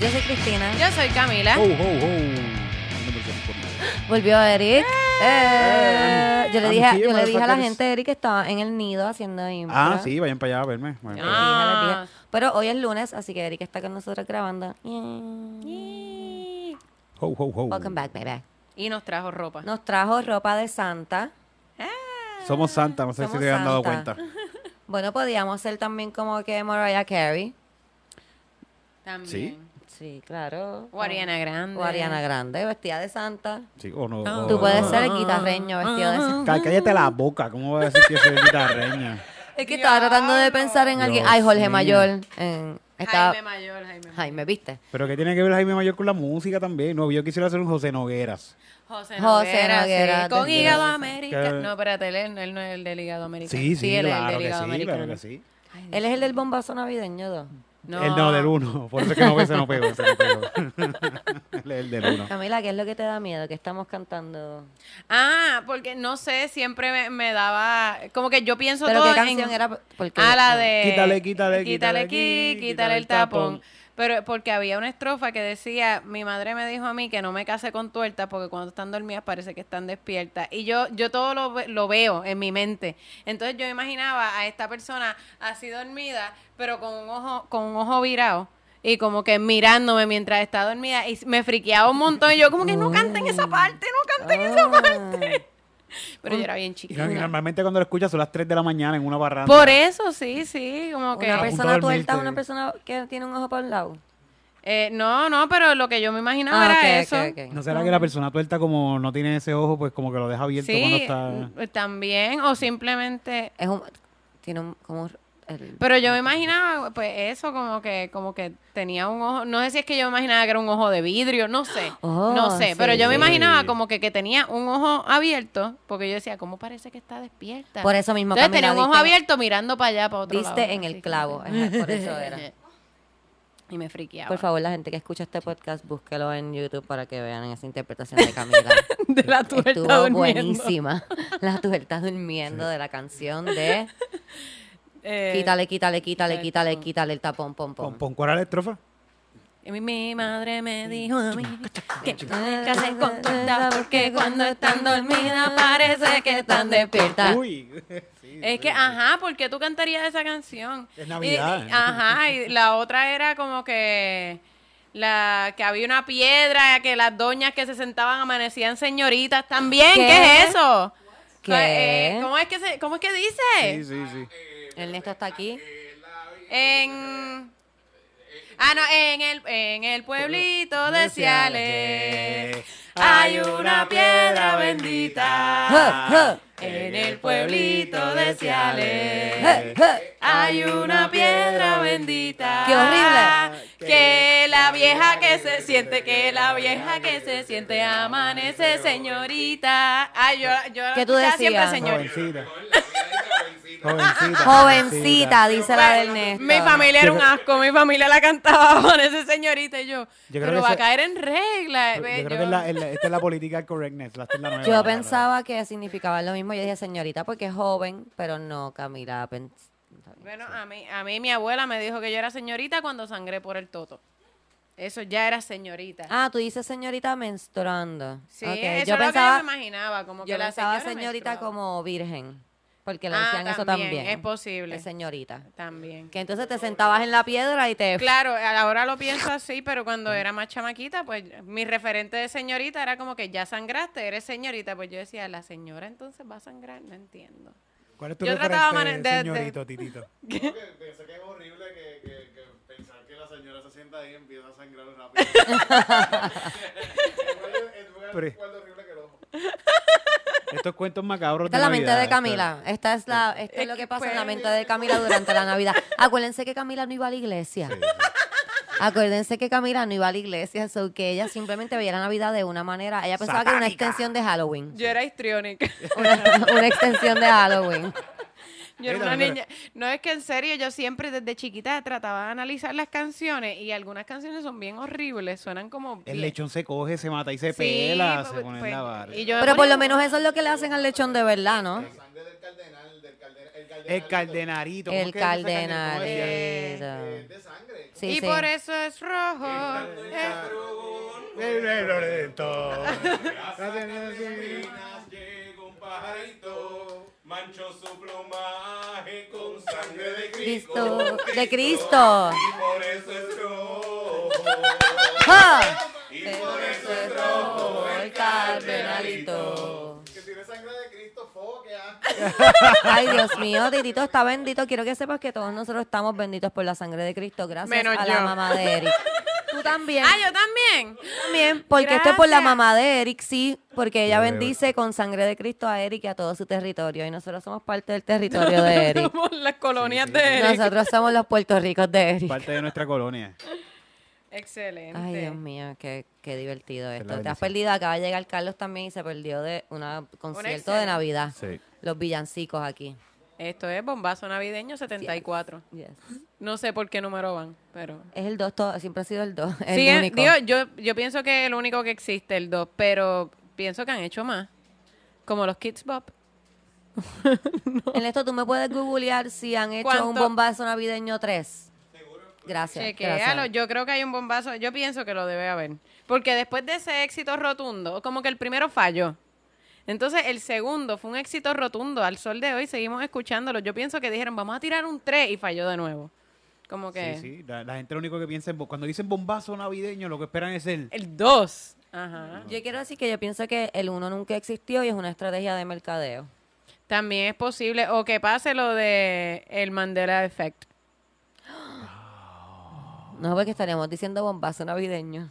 Yo soy Cristina. Yo soy Camila. Ho, ho, ho. Volvió Eric. Eh, yo le dije, here, yo le dije a la gente, Eric, que estaba en el nido haciendo impro. Ah, sí, vayan para allá a verme. Le dije, le Ah. dije. Pero hoy es lunes, así que Eric está con nosotros grabando. Ho, ho, ho. Welcome back, baby. Y nos trajo ropa. Nos trajo ropa de Santa. Somos Santa, no sé Somos si te han dado cuenta. Bueno, podíamos ser también como que Mariah Carey. También. Sí. Sí, claro. O Ariana Grande. O Ariana Grande, vestida de Santa. Sí, o no. Ah. o- Tú puedes ser el guitarreño vestido de Santa. Cá- Cállate la boca, ¿cómo voy a decir que soy guitarreña? Es que estaba tratando de pensar en alguien. Dios Ay, Jorge mío. Mayor. en- estaba- Jaime Mayor, Jaime Mayor. Jaime, ¿viste? Pero ¿qué tiene que ver Jaime Mayor con la música también? No, yo quisiera hacer un José Nogueras. José José Noguera, Noguera, sí. Con desde- hígado América. Que- No, espérate, él, él no es el del hígado americano. Sí, sí, él es el claro del que hígado sí, americano. claro que sí. Él es el del bombazo navideño, ¿no? No. El no del uno, por eso es que no ve, se no pegó, se no es el del uno. Camila, ¿qué es lo que te da miedo? que estamos cantando? Ah, porque no sé, siempre me, me daba. Como que yo pienso ¿Pero todo qué canción en- era? Porque, Ah, la de. Quítale, quítale, Quítale quítale quítale el tapón. Pero porque había una estrofa que decía, mi madre me dijo a mí que no me case con tuertas porque cuando están dormidas parece que están despiertas. Y yo yo todo lo, lo veo en mi mente. Entonces yo imaginaba a esta persona así dormida, pero con un ojo con un ojo virado. Y como que mirándome mientras está dormida y me friqueaba un montón. Y yo como que no canten esa parte, no canten esa parte. Pero yo era bien Y chiquita. normalmente cuando lo escuchas son las 3 de la mañana en una barranda. Por eso, sí, sí, como que... Una persona tuerta, una persona que tiene un ojo por un lado. Eh, no, no, pero lo que yo me imaginaba Ah, era ok, eso. ¿No será que la persona tuerta como no tiene ese ojo, pues como que lo deja abierto cuando está... mm, también, o simplemente... Es un, tiene un, como el- Pero yo me imaginaba, pues eso, como que como que tenía un ojo, no sé si es que yo me imaginaba que era un ojo de vidrio, no sé, Oh, no sé, sí. pero yo me imaginaba como que, que tenía un ojo abierto, porque yo decía, ¿cómo parece que está despierta? Por eso mismo, Entonces tenía un ojo abierto mirando para allá, para otro diste lado. en el clavo. Ajá, por eso era. Y me friqueaba. Por favor, la gente que escucha este podcast, búsquelo en YouTube para que vean esa interpretación de Camila. De la tuerta Estuvo durmiendo. buenísima. La tuerta durmiendo de la canción de Eh, Quítale, quítale, quítale, quítale, quítale el tapón, pom, ¿Pon, pom. pon cuál era la estrofa? Y mi, mi madre me dijo a mí que no me case con tuertas porque cuando están dormidas parece que están despiertas. Uy. Sí, Es que, ajá, ¿por qué tú cantarías esa canción? Es Navidad. Y- y- ajá, y la otra era como que la que había una piedra, que las doñas que se sentaban amanecían señoritas también. ¿Qué, ¿Qué? es eso? ¿Qué? Eh, ¿Cómo es que se, cómo es que dice? Sí, sí, sí. Ernesto está aquí. En Ah, no, en el en el pueblito de Ciales hay una piedra bendita. En el pueblito de Ciales hay una piedra bendita. ¡Qué horrible! Que la vieja que se siente, que la vieja que se siente amanece, señorita. Ay, yo, yo ¿Qué tú ya siempre decías? señorita. Jovencita. Jovencita. Jovencita, dice la de Ernesto. Mi familia era un asco, mi familia la cantaba con ese señorita y yo. Yo creo pero que va a caer en regla. Yo Ve, creo yo- que es la, esta es la política correctness. La, esta es la nueva, Yo la- pensaba que significaba lo mismo. Yo dije señorita porque es joven, pero no, Camila. pens- Bueno, a mí, a mí mi abuela me dijo que yo era señorita cuando sangré por el toto. Eso ya era señorita. Ah, tú dices señorita menstruando. sí, eso Yo es lo pensaba, que yo me imaginaba. Como que yo la pensaba señora señorita menstruaba. como virgen. Porque le Ah, decían eso también, es posible. De señorita. También. Que entonces te sentabas en la piedra y te... Claro, ahora lo pienso así, pero cuando era más chamaquita, pues mi referente de señorita era como que ya sangraste, eres señorita. Pues yo decía, la señora entonces va a sangrar, no entiendo. ¿Cuál es tu Yo trataba de- de- señorito, Titito? Que pensé que es horrible que, que, que pensar que la señora se sienta ahí y empieza a sangrar rápido. es Pero- igual de horrible que el ojo. Estos cuentos macabros Esta de es la mente Navidad, de esto- Camila. Esta es la, esto es Es lo que que pasa en la pues- mente de Camila durante la Navidad. Acuérdense que Camila no iba a la iglesia. Sí, sí. Acuérdense que Camila no iba a la iglesia, so que ella simplemente veía la Navidad de una manera. Ella pensaba que era una extensión de Halloween. Yo era histriónica. Una, una extensión de Halloween. Yo era una niña. No es que en serio, yo siempre desde chiquita trataba de analizar las canciones y algunas canciones son bien horribles, suenan como. El bien- lechón se coge, se mata y se Sí, pela, pues, se pone pues, en la vara. y yo Pero por lo menos eso es lo que le hacen al lechón de verdad, ¿no? Sangre del cardenal, del cardenal. El cardenal. El caldenarito. ¿cómo El cardenal? Sangre. Sí, y sí. por eso es rojo. Eh, Llegó un pajarito, manchó su plumaje con sangre de Cristo, Cristo. de Cristo. Y por eso es rojo. ¡Ja! Y Por por eso es rojo el cardenalito. Que tiene sangre de Cristo, foquea. Ay, Dios mío, Titito está bendito. Quiero que sepas que todos nosotros estamos benditos por la sangre de Cristo. Gracias Menos a yo. la mamá de Eric. Tú también. Ah, yo también. también, porque esto es por la Gracias. mamá de Eric, sí, porque ella bendice con sangre de Cristo a Eric y a todo su territorio. Y nosotros somos parte del territorio de Eric. Somos las colonias de Eric. Nosotros somos los Puerto Ricos de Eric. Parte de nuestra colonia. Excelente. Ay, Dios mío, qué, qué divertido esto. Te has perdido, acaba de llegar Carlos también y se perdió de un concierto de. Navidad. Sí. Los villancicos aquí. Esto es bombazo navideño 74. Yes. No sé por qué número van, pero... Es el 2, siempre ha sido el 2. El Sí, único. digo, yo, yo pienso que es el único que existe, el 2, pero pienso que han hecho más. Como los Kids Bop. En esto tú me puedes googlear si han hecho un bombazo navideño 3. Gracias. Chequéalo. gracias. Yo creo que hay un bombazo. Yo pienso que lo debe haber. Porque después de ese éxito rotundo, como que el primero falló. Entonces el segundo fue un éxito rotundo. Al sol de hoy seguimos escuchándolo. Yo pienso que dijeron, vamos a tirar un 3 y falló de nuevo. Como que Sí, sí. La, la gente lo único que piensa es, bo- cuando dicen bombazo navideño, lo que esperan es el... el 2. Ajá. Yo quiero decir que yo pienso que el 1 nunca existió y es una estrategia de mercadeo. También es posible. O que pase lo de el Mandela Effect. No, porque estaríamos diciendo bombazo navideño.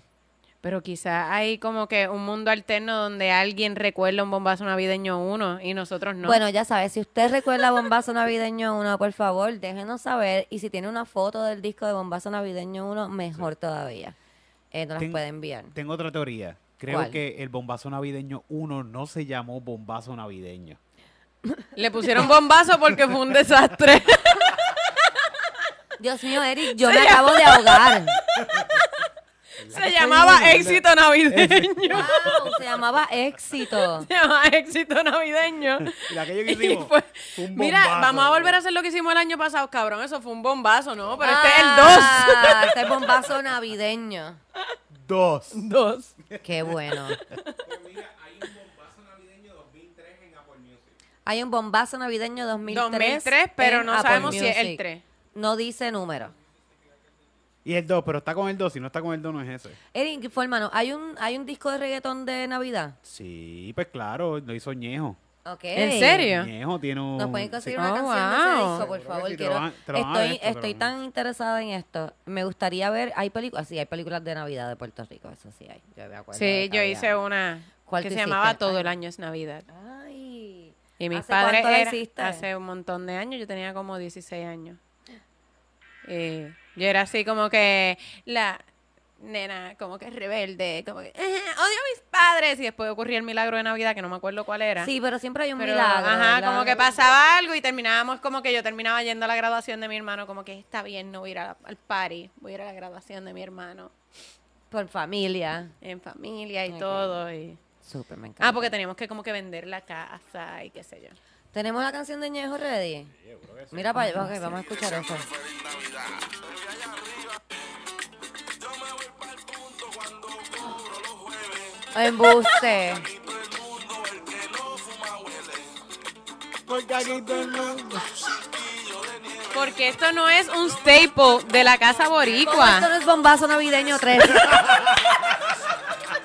Pero quizá hay como que un mundo alterno donde alguien recuerda un bombazo navideño 1 y nosotros no. Bueno, ya sabes, si usted recuerda Bombazo Navideño 1, por favor, déjenos saber. Y si tiene una foto del disco de Bombazo Navideño 1, mejor todavía. Eh, nos las puede enviar. Tengo otra teoría. Creo ¿Cuál? que el bombazo navideño 1 no se llamó bombazo navideño. Le pusieron bombazo porque fue un desastre. Dios mío, Eric, yo me acabo de ahogar. Se llamaba éxito navideño. Wow, se llamaba Éxito. Se llamaba éxito navideño. Y aquello que hicimos fue- fue un Mira, bombazo. vamos a volver a hacer lo que hicimos el año pasado, cabrón. Eso fue un bombazo, ¿no? Pero este es el Ah, Este es Bombazo Navideño. Dos. 2. 2. Qué bueno. Mira, hay un bombazo navideño 2003 en Apple Music. Hay un Bombazo Navideño 2003. 2003, pero en no Apple sabemos si es el Music. 3. No dice número. Y el 2, pero está con el 2. Si no está con el 2, no es ese. Eric, fue hermano, ¿hay un, ¿hay un disco de reggaetón de Navidad? Sí, pues claro, lo hizo Ñejo. Ok. ¿En serio? Ñejo tiene un... ¿Nos pueden conseguir Sí. una Oh, canción de ese wow. disco, por creo favor? sí, Quiero- van- estoy esto, estoy pero- tan interesada en esto. Me gustaría ver, hay películas, sí, hay películas de Navidad de Puerto Rico, eso sí hay. Yo me acuerdo Sí, yo había. hice una ¿Cuál que se llamaba? Todo Ay. el año es Navidad. Ay. Y mis ¿Hace padres hiciste? hace un montón de años, yo tenía como 16 años. Y yo era así como que la nena, como que rebelde, como que "Eh, odio a mis padres. Y después ocurría el milagro de Navidad, que no me acuerdo cuál era. Sí, pero siempre hay un Pero, milagro. ajá, ¿verdad? como que pasaba algo y terminábamos como que yo terminaba yendo a la graduación de mi hermano, como que está bien, no voy a ir a- al party, voy a ir a la graduación de mi hermano Por familia. en familia y todo. Y... Súper, me encanta. Ah, porque teníamos que como que vender la casa y qué sé yo. ¿Tenemos la canción de Ñejo ready? Mira para allá, ok, vamos a escuchar eso. Embuste. Porque aquí todo el mundo... Porque esto no es un staple de la casa ¿Cómo esto boricua. no es bombazo navideño 3?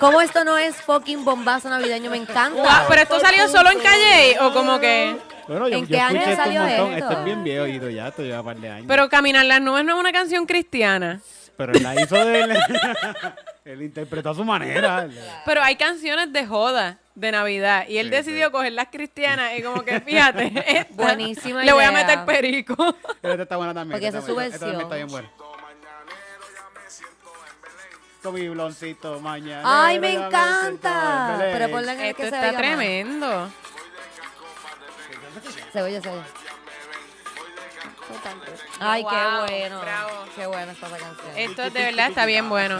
¿Cómo esto no es fucking bombazo navideño? Me encanta. Guau, pero esto salió solo en Calle o como que... Bueno, yo, ¿En yo qué año escuché esto un salió montón. esto? Esto es bien viejo y ya, esto lleva un par de años. Pero Caminar las nubes no es una canción cristiana. Pero él la hizo de él. él interpretó a su manera. Pero hay canciones de joda de Navidad y él Sí, decidió sí. coger las cristianas y como que fíjate, esta, Buenísima le voy a meter perico. Pero esta está buena también. Porque esa es su buena, esta también versión. está bien buena. Con mi bloncito mañana. Ay, me encanta. Pero ponle en el Esto que se está más. tremendo. Se oye, se oye. Ay, Wow, qué bueno. bravo. Qué bueno está esa canción. Esto de verdad está bien bueno.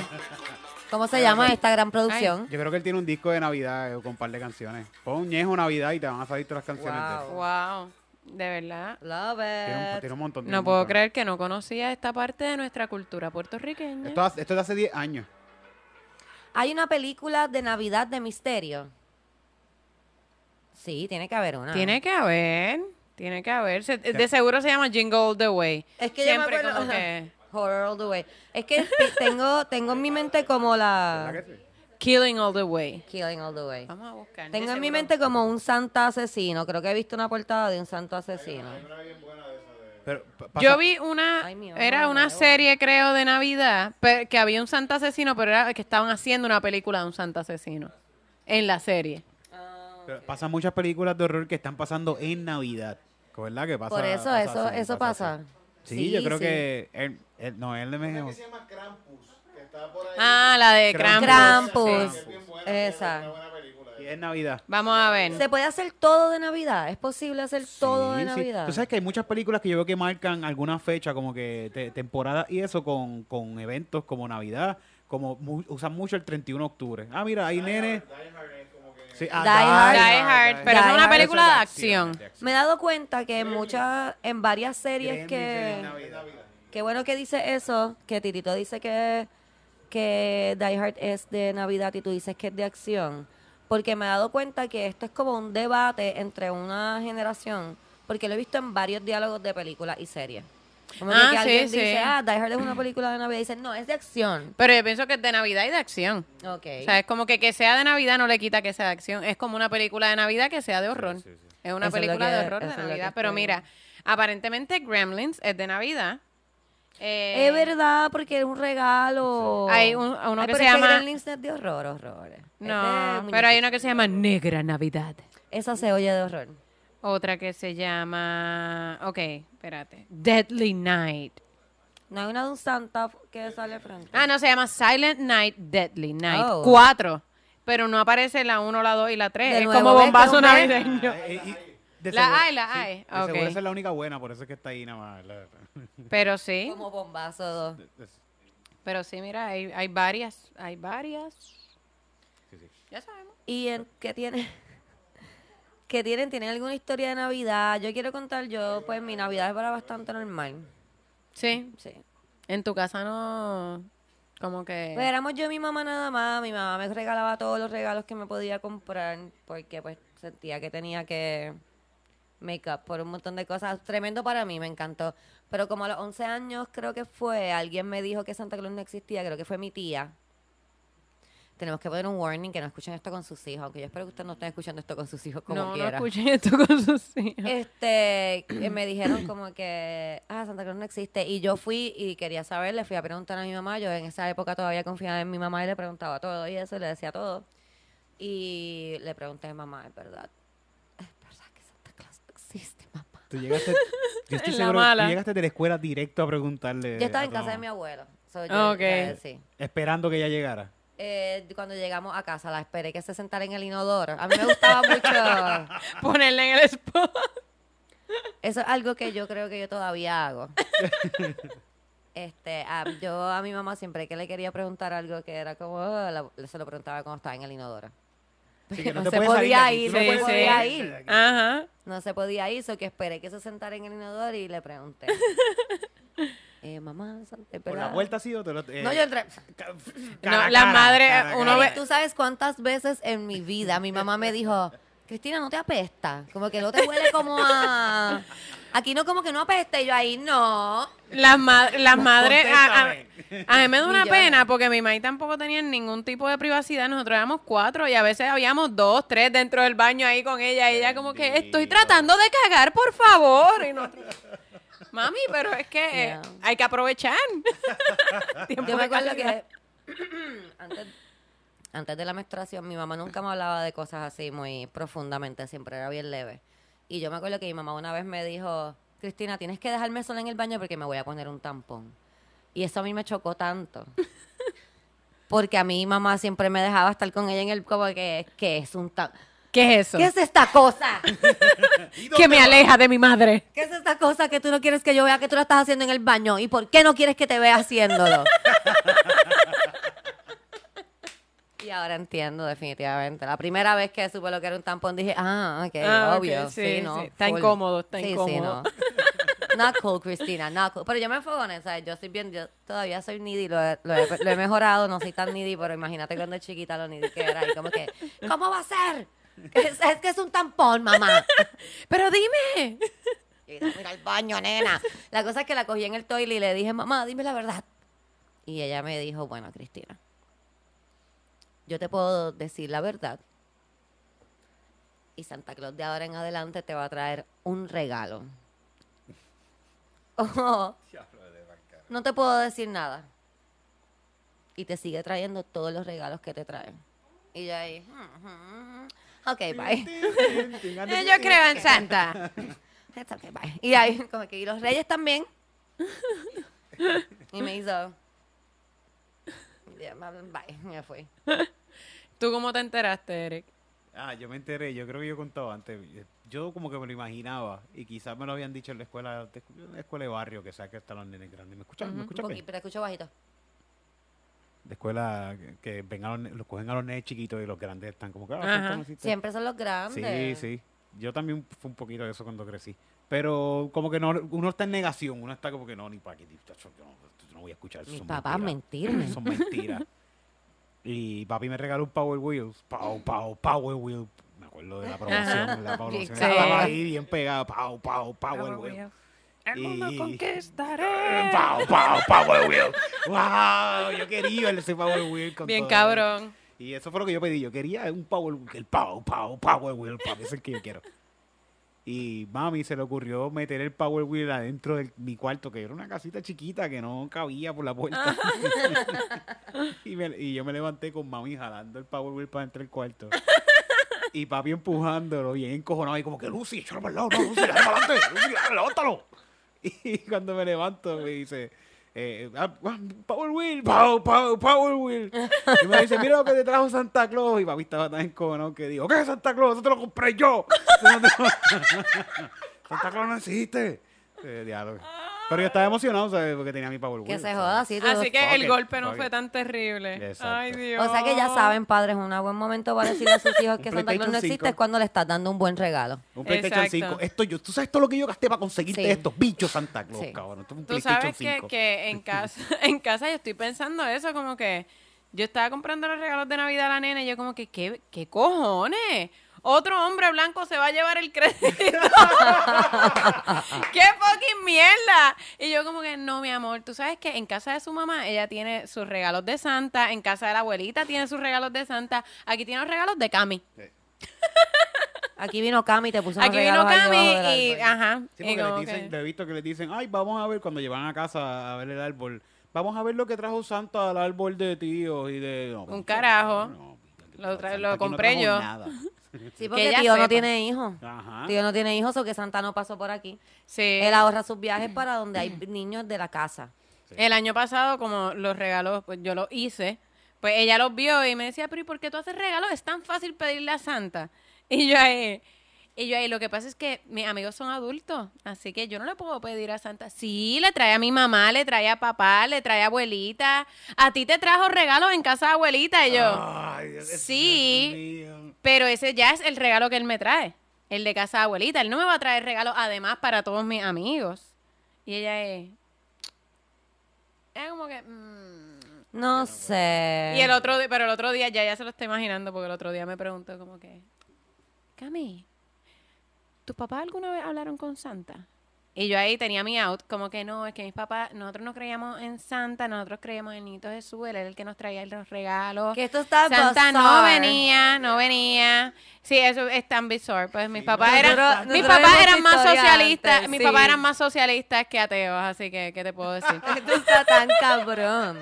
¿Cómo se llama esta gran producción? Yo creo que él tiene un disco de Navidad eh, con un par de canciones. Pon Ñejo Navidad y te van a salir todas las canciones de Wow. eso. Wow. De verdad. Love Tiene un, it. tiene un montón. tiene No un puedo montón. creer que no conocía esta parte de nuestra cultura puertorriqueña. Esto, hace- esto es de hace 10 años. Hay una película de Navidad de misterio. Sí, tiene que haber una. Tiene que haber, tiene que haber. Se- de seguro se llama Jingle All the Way. Es que yo me Siempre acuerdo. como que Horror all the way. Es que tengo, tengo en mi mente como la. ¿Verdad que sí? Killing All the Way. Killing all the way. Vamos a buscar. Tengo en mi mente como un santa asesino. Creo que he visto una portada de un santo asesino. Pero, pa- pasa- Yo vi una, Ay, mi mamá, era una nuevo. serie creo de Navidad, pe- que había un santo asesino, pero era que estaban haciendo una película de un santo asesino en la serie. pero pasan muchas películas de horror que están pasando en Navidad. ¿Verdad que pasa? Por eso, pasa eso, así, eso pasa. así. Sí, yo creo sí. que... El, el- no, él me Una que se llama Krampus, está por ahí. Ah, la de Krampus. Krampus. Krampus. Que es bien buena, Esa. es una buena película. Y es Navidad. Vamos a ver. ¿Se puede hacer todo de Navidad? ¿Es posible hacer todo de Sí. Navidad? Tú sabes que hay muchas películas que yo veo que marcan alguna fecha, como que te- temporada y eso, con, con eventos como Navidad, como mu- usan mucho el 31 de octubre. Ah, mira, hay nene. Sí, ah, Die Hard. Die Hard, pero Die es una Hard. película de acción. de acción. Me he dado cuenta que en muchas, en varias series Gremlins que... Qué bueno que dice eso, que Titito dice que, que Die Hard es de Navidad y tú dices que es de acción. Porque me he dado cuenta que esto es como un debate entre una generación, porque lo he visto en varios diálogos de películas y series. Como que, Ah, que sí, alguien sí. dice, ah, Die Hard es una película de Navidad y dicen, no, es de acción. Pero yo pienso que es de Navidad y de acción. Ok. O sea, es como que que sea de Navidad no le quita que sea de acción. Es como una película de Navidad que sea de horror. sí, sí. Es una Eso es lo película que- de horror de Navidad. Pero mira, aparentemente Gremlins es de Navidad. Eh, es verdad, porque es un regalo. Hay un- uno Ay, que se llama- Gremlins es de horror, horror. Es de No, pero hay una que se llama Negra Navidad. Esa se oye de horror. Otra que se llama... Ok, espérate. Deadly Night. No hay una de un Santa que sale frente. Ah, no, se llama Silent Night, Deadly Night. Oh. Cuatro. Pero no aparece la uno, la dos y la tres. De es nuevo, como bombazo navideño. Ah, eh, y de La seguro- hay, la sí, hay. de seguro Ok. esa es la única buena, por eso es que está ahí nada más. la- Pero sí, Como bombazo dos. pero sí, mira, hay, hay varias, hay varias. Sí, sí. Ya sabemos. ¿Y en qué tiene? ¿Qué tienen? ¿Tienen alguna historia de Navidad? Yo quiero contar yo, pues mi Navidad es para bastante normal. Sí, Sí. en tu casa no, como que... Pues éramos yo y mi mamá nada más. Mi mamá me regalaba todos los regalos que me podía comprar porque pues sentía que tenía que make up por un montón de cosas. Tremendo para mí, me encantó. Pero como a los 11 años creo que fue, alguien me dijo que Santa Claus no existía, creo que fue mi tía. Tenemos que poner un warning que no escuchen esto con sus hijos, aunque yo espero que ustedes no estén escuchando esto con sus hijos como no, no quiera. escuchen esto con sus hijos. Este, me dijeron como que, ah, Santa Claus no existe. Y yo fui y quería saber, le fui a preguntar a mi mamá. Yo en esa época todavía confiaba en mi mamá y le preguntaba todo y eso, y le decía todo. Y le pregunté a mi mamá, es verdad, es verdad que Santa Mamá. Tú llegaste, yo estoy En la seguro, mala. tú llegaste de la escuela directo a preguntarle. Yo estaba a en tu casa de mamá, mi abuelo. so yo- Ok. sí. Esperando que ella llegara. Eh, cuando llegamos a casa, la esperé que se sentara en el inodoro. A mí me gustaba mucho. Ponerle en el spot. Eso es algo que yo creo que yo todavía hago. Este, a- yo a mi mamá siempre que le quería preguntar algo que era como, "Oh", la- se lo preguntaba cuando estaba en el inodoro. Así que no, te se podía ir, no Sí, se sí. podía ir. Ajá. No se podía ir, so que esperé que se sentara en el inodoro y le pregunté. eh, mamá, es ¿Por la verdad?" puerta sí o te lo.? eh, No, yo entré. cara No, a la cara, madre, cara uno cara. ve- ¿Tú sabes cuántas veces en mi vida mi mamá me dijo, Cristina, ¿no te apesta? Como que no te huele como a... Aquí no como que no apesta. Y yo ahí, no. Las, ma- las madres, a, a- a mí me da una yo. pena porque mi mamá tampoco tenía ningún tipo de privacidad. Nosotros éramos cuatro y a veces habíamos dos, tres dentro del baño ahí con ella. Y ella como que estoy tratando de cagar, por favor. Y nosotros, Mami, pero es que eh, Yeah. hay que aprovechar. Yo me acuerdo que antes, antes de la menstruación mi mamá nunca me hablaba de cosas así muy profundamente, siempre era bien leve. Y yo me acuerdo que mi mamá una vez me dijo, Cristina, tienes que dejarme sola en el baño porque me voy a poner un tampón. Y eso a mí me chocó tanto. Porque a mí mamá siempre me dejaba estar con ella en el como que, ¿qué es un tampón? ¿Qué es eso? ¿Qué es esta cosa? que me aleja de mi madre. ¿Qué es esta cosa que tú no quieres que yo vea que tú la estás haciendo en el baño? ¿Y por qué no quieres que te vea haciéndolo? Y ahora entiendo definitivamente. La primera vez que supe lo que era un tampón dije, ah, ok, Ah, obvio. sí, Sí, no. sí. Está incómodo, está Sí, sí, incómodo. no. Not cool, Cristina, not cool. Pero yo me enfogoné, ¿sabes? Yo soy bien, yo todavía soy needy, lo he, lo he- lo he mejorado, no soy tan needy, pero imagínate cuando chiquita lo needy que era. Y como que, ¿cómo va a ser? Es, es que es un tampón, mamá. Pero dime. Y mira al baño, nena. La cosa es que la cogí en el toilet y le dije, mamá, dime la verdad. Y ella me dijo, bueno, Cristina, yo te puedo decir la verdad. Y Santa Claus de ahora en adelante te va a traer un regalo. No te puedo decir nada. Y te sigue trayendo todos los regalos que te traen. Y yo ahí, "Hmm, hmm, hmm. ok, bye. Yo creo en Santa. It's okay, bye. Y ahí, como que, y los reyes también. Y me hizo. Ya, Bye, me fui. ¿Tú cómo te enteraste, Eric? Ah, yo me enteré, yo creo que yo he contado antes. Yo como que me lo imaginaba y quizás me lo habían dicho en la escuela, en la escuela de barrio, que que están los nenes grandes. ¿Me escuchan? ¿Me Un escuchan? poquito, bien? pero escucho bajito. De escuela que, que ven a los, los cogen a los nenes chiquitos y los grandes están como que... ah. Siempre son los Sí, grandes. sí. Yo también fue un poquito de eso cuando crecí. Pero como que no, uno está en negación, uno está como que no, ni para qué, voy a escuchar eso. Mis son papás mentiras. mentirme. Son mentiras. y papi me regaló un Power Wheels. Pow, pow, Power Wheel. Me acuerdo de la promoción. La promoción Sí. estaba ahí bien pegada. Pow, pow, Power Wheel. El mundo Y- conquistaré. Pow, pow, Power Wheel. Wow, yo quería ese Power Wheel. Con Bien todo. cabrón. Y eso fue lo que yo pedí. Yo quería un Power Wheel, el Pow, Pow, Power Wheel, ese es el que yo quiero. Y mami se le ocurrió meter el Power Wheel adentro de mi cuarto, que era una casita chiquita que no cabía por la puerta. y, me- y yo me levanté con mami jalando el Power Wheel para dentro del cuarto. Y papi empujándolo, bien encojonado, y como que Lucy, échalo para el lado, no, Lucy, adelante, Lucy, levántalo. Y cuando me levanto me dice, eh, ah, ah, Power Wheel, pow, pow, Power Wheel. Y me dice, mira lo que te trajo Santa Claus. Y papi estaba tan encojonado que dijo, ¿qué es Santa Claus? Eso te lo compré yo. Santa Claus no existe. Eh, diablo. Pero yo estaba emocionado, ¿sabes? Porque tenía mi Power Wheel. Que se joda así. tú- Así que el golpe no fue tan terrible. Exacto. Ay, Dios. O sea que ya saben, padres, un buen momento para decirle a sus hijos que Un Santa Claus no existe 5. es cuando le estás dando un buen regalo. Un PlayStation Exacto. 5. Esto yo, ¿Tú sabes todo lo que yo gasté para conseguirte Sí. estos bichos Santa Claus, Sí. cabrón? Esto es un Tú PlayStation sabes que, 5. que en casa, en casa yo estoy pensando eso, como que yo estaba comprando los regalos de Navidad a la nena y yo como que, ¿qué, qué cojones? Otro hombre blanco se va a llevar el crédito. ¡Qué fucking mierda! Y yo como que, no, mi amor, tú sabes que en casa de su mamá ella tiene sus regalos de Santa, en casa de la abuelita tiene sus regalos de Santa, aquí tiene los regalos de Cami. Aquí vino Cami y te puso Aquí vino Cami y, ajá. Sí, y porque como les dicen, que- le he visto que les dicen, ay, vamos a ver cuando llevan a casa a ver el árbol. Vamos a ver lo que trajo Santa al árbol de tíos y de... no, Un carajo. no, Lo Santa tra- lo no compré yo. nada. Sí, porque ella tío no tiene hijos. Ajá. Tío no tiene hijos o que Santa no pasó por aquí. Sí. Él ahorra sus viajes para donde hay niños de la casa. El año pasado, como los regalos, pues yo los hice, pues ella los vio y me decía, pero ¿y por qué tú haces regalos? Es tan fácil pedirle a Santa. Y yo ahí, y yo ahí, lo que pasa es que mis amigos son adultos, así que yo no le puedo pedir a Santa. Sí, le trae a mi mamá, le trae a papá, le trae a abuelita. A ti te trajo regalos en casa de abuelita y yo. Ay, Dios Sí. mío. Pero ese ya es el regalo que él me trae. El de casa de abuelita. Él no me va a traer regalos además para todos mis amigos. Y ella es. Es como que. mm. No sé. Y el otro día, pero el otro día ya ya se lo está imaginando porque el otro día me preguntó como que. Cami, ¿tus papás alguna vez hablaron con Santa? Y yo ahí tenía mi out, como que no, es que mis papás, nosotros no creíamos en Santa, nosotros creíamos en Nito Jesús, él era el que nos traía los regalos. Que esto está Santa no venía, no venía. Sí, eso es tan bizarre. Pues mis papás eran, mis papás eran más socialistas, mis papás eran más socialistas que ateos, así que, ¿qué te puedo decir? Esto está tan cabrón.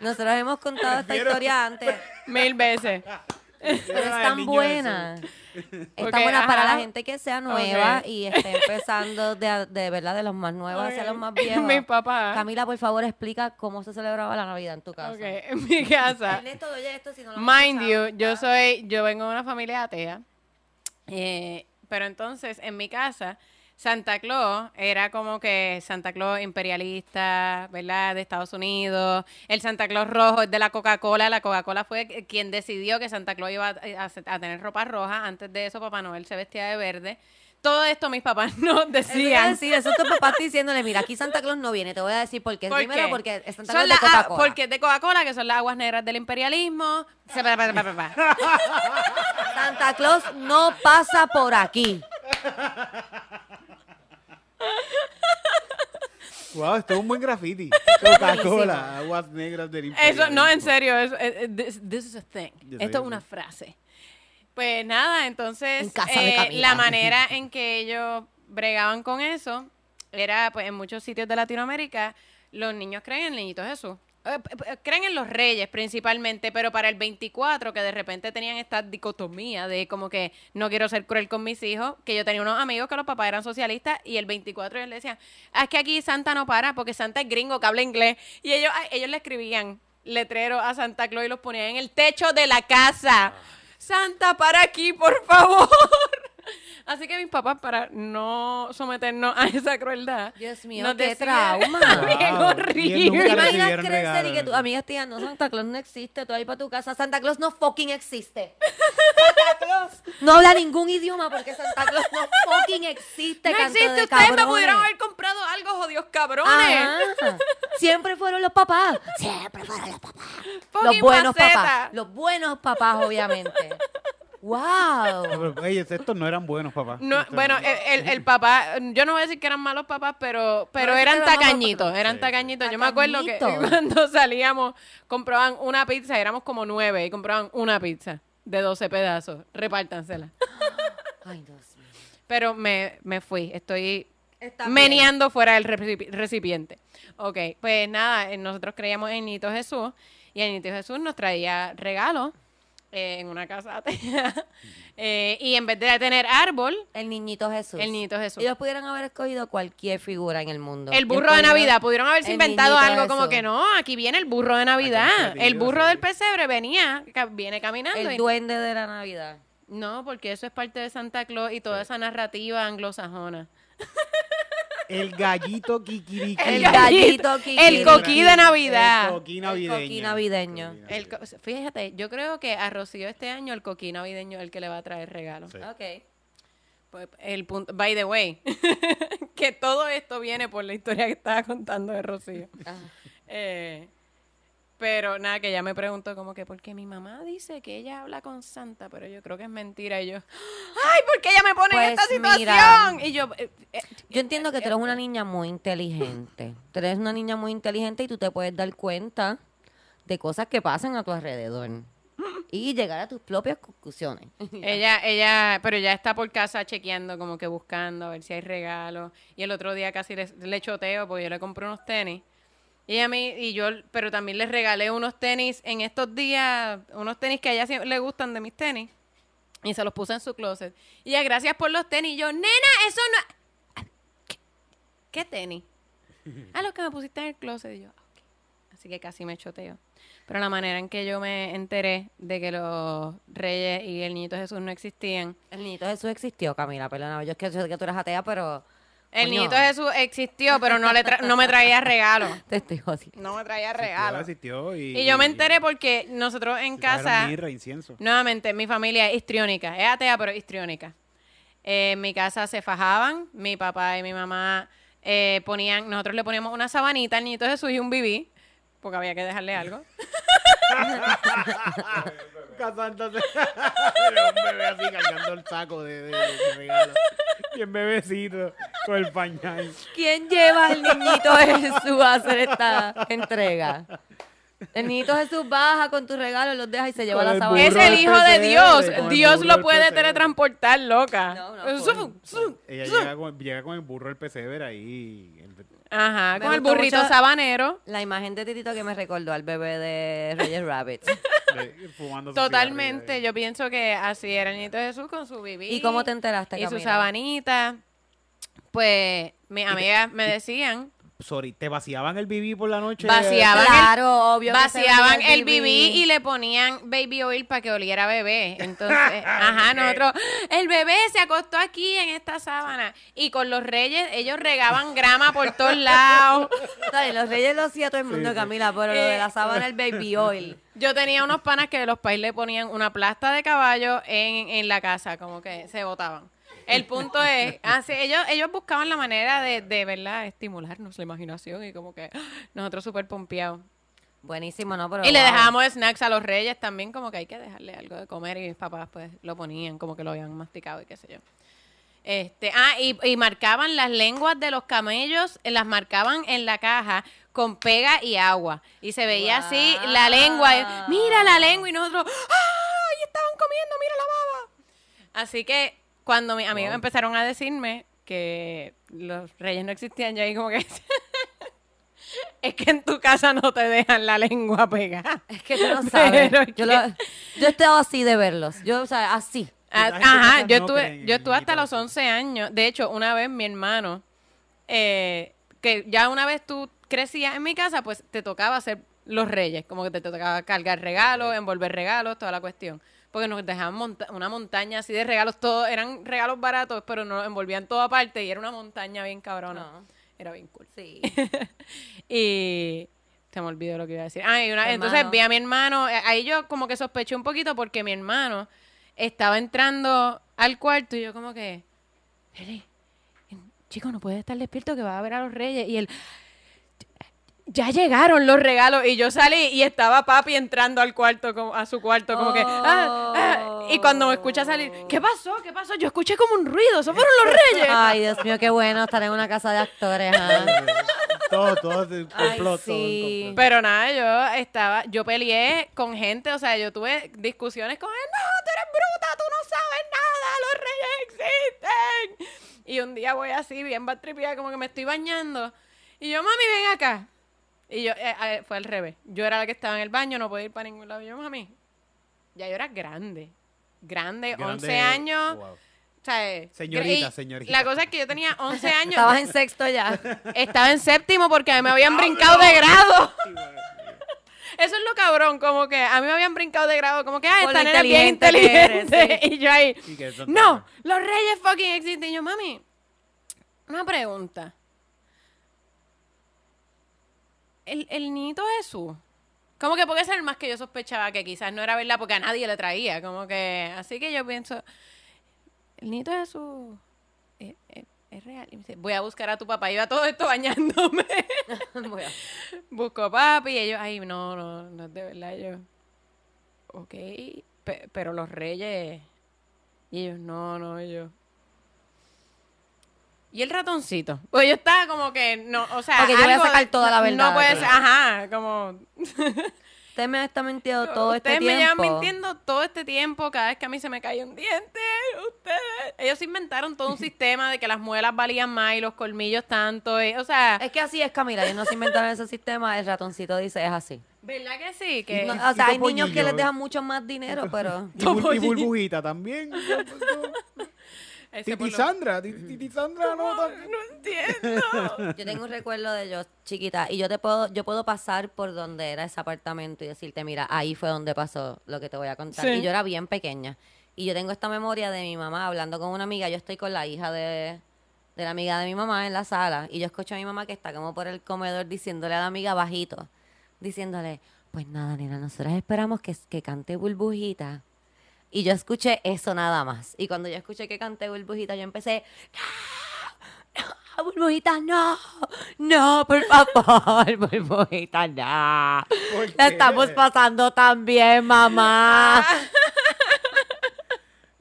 Nosotros hemos contado esta historia antes, Mil veces. Pero es tan buena. Está buena para la gente que sea nueva y esté empezando de, de verdad de los más nuevos hacia los más viejos. Mi papá. Camila, por favor, explica cómo se celebraba la Navidad en tu casa. Ok, en mi casa. Ernesto, oye esto si no lo Mind you, yo soy, yo vengo de una familia atea, eh, pero entonces en mi casa Santa Claus era como que Santa Claus imperialista, ¿verdad? De Estados Unidos. El Santa Claus rojo es de la Coca-Cola. La Coca-Cola fue quien decidió que Santa Claus iba a, a- a tener ropa roja. Antes de eso, Papá Noel se vestía de verde. Todo esto mis papás a decían. decir, eso es tu papá diciéndole, mira, aquí Santa Claus no viene, te voy a decir por qué. ¿Por Primero qué? porque es Santa Claus de Coca-Cola. Porque es de Coca-Cola, que son las aguas negras del imperialismo. Santa Claus no pasa por aquí. Wow, esto es un buen graffiti. Coca-Cola, aguas negras del Eso, no, en serio, eso, eh, eh, this, this is a thing. Yo Esto es una frase. Pues nada, entonces En casa de eh, la manera en que ellos bregaban con eso era, pues en muchos sitios de Latinoamérica, los niños creen en el niñito Jesús. Eh, creen en los reyes principalmente, pero para el 24, que de repente tenían esta dicotomía de como que no quiero ser cruel con mis hijos, que yo tenía unos amigos que los papás eran socialistas y el 24 ellos le decían, "Ah, es que aquí Santa no para porque Santa es gringo que habla inglés. Y ellos, ah, ellos le escribían letreros a Santa Claus y los ponían en el techo de la casa. Santa, para aquí, por favor. Así que mis papás, para no someternos a esa crueldad, Dios mío, nos qué trauma. Bien Wow. horrible. Y él nunca ¿Te imaginas crecer y que tus amigas te digan, no, Santa Claus no existe, tú ahí para tu casa, Santa Claus no fucking existe. Santa Claus no habla ningún idioma porque Santa Claus no fucking existe, No canto existe, de ustedes me cabrones. pudieron haber comprado algo, jodidos cabrones. Ajá. Siempre fueron los papás. Siempre fueron los papás. Los Fucking buenos maceta. papás. Los buenos papás, obviamente. ¡Wow! Pero, Ellos, estos no eran buenos, papá. No, Estos- bueno, el, el- el papá, yo no voy a decir que eran malos papás, pero, pero sí eran eran malos tacañitos, papás. eran Sí, sí. tacañitos. Yo me acuerdo que Tacañitos. cuando salíamos, compraban una pizza, éramos como nueve, y compraban una pizza de 12 pedazos, repártansela. Ay, Dios mío. Pero me, me fui, estoy Está bien. meneando fuera del recipi- recipiente. Ok, pues nada, eh, nosotros creíamos en Nito Jesús y el Nito Jesús nos traía regalos eh, en una casa atea. Eh, y en vez de tener árbol, El niñito Jesús. el Niñito Jesús. Ellos pudieran haber escogido cualquier figura en el mundo. El burro de Navidad, pudieron haberse el inventado niñito algo como Jesús. que no, aquí viene el burro de Navidad. El burro sí. del pesebre venía, ca- viene caminando. El y- duende de la Navidad. no, porque eso es parte de Santa Claus y toda esa narrativa anglosajona. El gallito kikiriki. El gallito kikiriki. El coquí de Navidad. El coquí navideño. coquí navideño. El co- fíjate, yo creo que a Rocío este año el coquí navideño es el que le va a traer regalo. Sí. Ok. Pues el punto, by the way, que todo esto viene por la historia que estaba contando de Rocío. Ah. Eh, pero nada, que ella me preguntó como que, porque mi mamá dice que ella habla con Santa, pero yo creo que es mentira. Y yo, ay, ¿por qué ella me pone en Pues esta mira. situación? Y yo, eh, eh, Yo entiendo que tú eres una niña muy inteligente. Tú eres una niña muy inteligente y tú te puedes dar cuenta de cosas que pasan a tu alrededor. Y llegar a tus propias conclusiones. ella, ella, pero ya está por casa chequeando, como que buscando a ver si hay regalos. Y el otro día casi le, le choteo porque yo le compré unos tenis. Y a mí, y yo, pero también le regalé unos tenis en estos días, unos tenis que a ella siempre le gustan de mis tenis. Y se los puse en su closet. Y ella, gracias por los tenis. Y yo, nena, eso no. ¿Qué, qué tenis? Ah, los que me pusiste en el closet. Y yo, "Ok". Así que casi me choteo. Pero la manera en que yo me enteré de que los reyes y el niñito Jesús no existían. El niñito Jesús existió, Camila, perdona. Yo es que sé que tú eres atea, pero El Coño. niñito Jesús existió, pero no, le tra- no me traía regalo. te estoy jodiendo. No me traía regalo. existió y, Y yo me enteré porque nosotros en casa, mirra, incienso. nuevamente, mi familia es histriónica. Es atea, pero histriónica. Eh, en mi casa se fajaban. Mi papá y mi mamá eh, ponían, nosotros le poníamos una sabanita al niñito Jesús y un bibí, porque había que dejarle algo. Casándose. Un bebé así cargando el saco de, de, de regalo. Bien bebecito, con el pañal. ¿Quién lleva al niñito Jesús a hacer esta entrega? El niñito Jesús baja con tus regalos, los deja y se lleva Con la el sabana. Es el del hijo de Dios. el Dios lo del puede teletransportar, loca. No, no, por-. Ella llega con, llega con el burro del pesebre ahí. el- Ajá, Me con el burrito sabanero. La imagen de Titito que me recordó al bebé de Roger Rabbit. Totalmente. Yo pienso que así era el niño de Jesús con su bebé. ¿Y cómo te enteraste, Y su sabanita. Pues mis amigas me decían sorry, te vaciaban el BB por la noche. Vaciaban el- Claro, obvio. Vaciaban el BB y le ponían baby oil para que oliera bebé. Entonces, ajá, nosotros, el bebé se acostó aquí en esta sábana. Y con los reyes, ellos regaban grama por todos lados. Dale, los reyes lo hacía todo el mundo, sí. Camila, pero lo de la sábana, el baby oil. Yo tenía unos panas que de los pais le ponían una plasta de caballo en, en la casa, como que se botaban. El punto es, así, ellos, ellos buscaban la manera de, de, ¿verdad?, estimularnos la imaginación y como que ¡ah! nosotros súper pompeados. Buenísimo, ¿no? Pero, Y le dejábamos snacks a los reyes también, como que hay que dejarle algo de comer y mis papás pues lo ponían, como que lo habían masticado y qué sé yo. Este, ah, y, y marcaban las lenguas de los camellos, eh, las marcaban en la caja con pega y agua. Y se veía así la lengua. mira la lengua y nosotros, ¡ay! Estaban comiendo, mira la baba. Así que cuando mis amigos empezaron a decirme que los reyes no existían, yo ahí como que... es que en tu casa no te dejan la lengua pegada. Es que tú no sabes. Pero Yo, que- lo- yo he estado así de verlos. Yo, o sea, así. Ah, Ajá, yo no estuve, yo estuve hasta los eso. 11 años. De hecho, una vez mi hermano, eh, que ya una vez tú crecías en mi casa, pues te tocaba hacer los reyes, como que te tocaba cargar regalos, envolver regalos, toda la cuestión. Porque nos dejaban monta- una montaña así de regalos, todos eran regalos baratos, pero nos envolvían todo aparte y era una montaña bien cabrona. No. Era bien cool. Sí. Y se me olvidó lo que iba a decir. Ah, y una- entonces vi a mi hermano, eh, ahí yo como que sospeché un poquito porque mi hermano estaba entrando al cuarto y yo como que, chico, no puede estar despierto que va a ver a los reyes. Y él, ya llegaron los regalos. Y yo salí y estaba papi entrando al cuarto, como, a su cuarto, como que, ah, ah. y cuando me escucha salir, ¿qué pasó? ¿Qué pasó? Yo escuché como un ruido, ¿eso fueron los reyes? Ay, Dios mío, qué bueno estar en una casa de actores. ¿ah? todo, todo el Ay, complot, todo el sí. complot. Pero nada, yo estaba, yo peleé con gente, o sea, yo tuve discusiones con él, no, tú eres bruta, tú no sabes nada, los reyes existen. Y un día voy así, bien batripiada, como que me estoy bañando. Y yo, mami, ven acá. Y yo, eh, eh, fue al revés. Yo era la que estaba en el baño, no podía ir para ningún lado. Yo, mami, ya yo era grande. Grande, 11 Grande- años. oh, wow. O sea, eh, Señorita, y señorita. La cosa es que yo tenía 11 años. Estabas en sexto ya. Estaba en séptimo porque a mí me habían brincado de grado. Eso es lo cabrón, como que a mí me habían brincado de grado, como que, ah, Por esta lo nena es bien inteligente que eres, inteligente. Y yo ahí, Sí, que eso no, los reyes fucking existen. Y yo, mami, una pregunta. El, el niñito Jesús, como que porque era el más que yo sospechaba que quizás no era verdad porque a nadie le traía, como que, así que yo pienso, el niñito Jesús es, es- es real. Y me dice, voy a buscar a tu papá. Iba todo esto bañándome. Bueno, Busco papi y ellos, ay, no, no, no es de verdad. Yo, ok, pe- pero los reyes. Y ellos, no, no, yo. Y el ratoncito. Pues yo estaba como que, no, o sea. Ok, yo voy a sacar toda la no- verdad No puede ser, ajá, como. usted me está mintiendo todo ustedes este me llevan tiempo. mintiendo todo este tiempo, cada vez que a mí se me cae un diente. Ustedes. Ellos inventaron todo un sistema de que las muelas valían más y los colmillos tanto. y- o sea, Es que así es, Camila. Ellos no se inventaron ese sistema. El ratoncito dice es así. ¿verdad que sí? Que, No, o sea, hay niños que les dejan mucho más dinero, pero... Y, bur- y burbujita también. Titi Sandra, Titi Sandra, no, No, entiendo. Yo tengo un recuerdo de yo chiquita y yo te puedo yo puedo pasar por donde era ese apartamento y decirte, mira, ahí fue donde pasó lo que te voy a contar. Sí. Y yo era bien pequeña. Y yo tengo esta memoria de mi mamá hablando con una amiga. Yo estoy con la hija de, de la amiga de mi mamá en la sala y yo escucho a mi mamá que está como por el comedor diciéndole a la amiga bajito, diciéndole, pues nada, nena, nosotros esperamos que, que cante burbujita. Y yo escuché eso nada más. Y cuando yo escuché que canté burbujita, yo empecé, no, burbujita, no, no, por favor, burbujita, no. ¿Por La estamos pasando tan bien, mamá.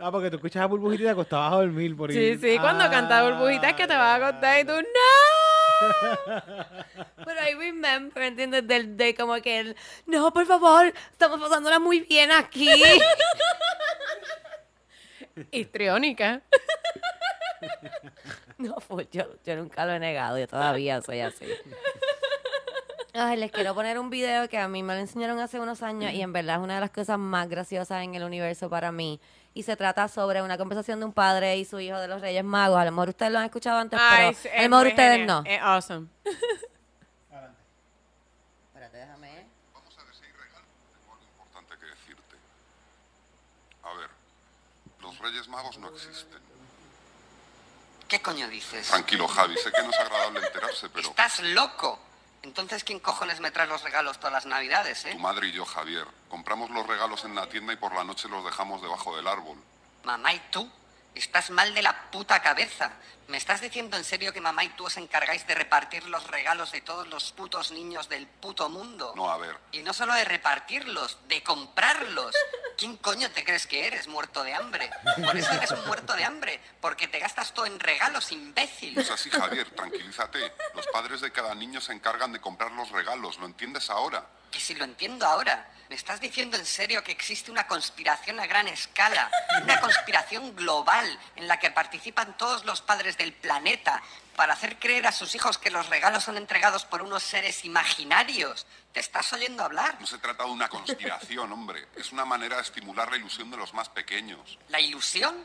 Ah, porque tú escuchas a burbujita y te acostabas a dormir por Sí, ahí. sí, cuando Ah, canta burbujitas que te vas a contar y tú, ¡no! Pero I remember, ¿entiendes? Del, de como que el, no, por favor, estamos pasándola muy bien aquí. Histriónica. No, pues yo, yo nunca lo he negado, yo todavía soy así. Ay, les quiero poner un video que a mí me lo enseñaron hace unos años y en verdad es una de las cosas más graciosas en el universo para mí. Y se trata sobre una conversación de un padre y su hijo de los Reyes Magos. A lo mejor ustedes lo han escuchado antes, Ay, pero a lo mejor ustedes genial. no. Es awesome. Espérate, déjame. Vamos a ver si hay regalo. Tengo algo importante que decirte. A ver, los Reyes Magos no existen. ¿Qué coño dices? Tranquilo, Javi, sé que no es agradable enterarse, pero Estás loco. Entonces, ¿quién cojones me trae los regalos todas las navidades, eh? tu madre y yo, Javier, compramos los regalos en la tienda y por la noche los dejamos debajo del árbol. Mamá y tú estás mal de la puta cabeza. ¿Me estás diciendo en serio que mamá y tú os encargáis de repartir los regalos de todos los putos niños del puto mundo? No, a ver, Y no solo de repartirlos, de comprarlos. ¿Quién coño te crees que eres, muerto de hambre? Por eso eres un muerto de hambre, porque te gastas todo en regalos, imbécil. es así, Javier, tranquilízate. Los padres de cada niño se encargan de comprar los regalos, ¿lo entiendes ahora? Que si lo entiendo ahora, ¿me estás diciendo en serio que existe una conspiración a gran escala? Una conspiración global en la que participan todos los padres del planeta para hacer creer a sus hijos que los regalos son entregados por unos seres imaginarios. ¿Te estás oyendo hablar? No se trata de una conspiración, hombre. Es una manera de estimular la ilusión de los más pequeños. ¿La ilusión?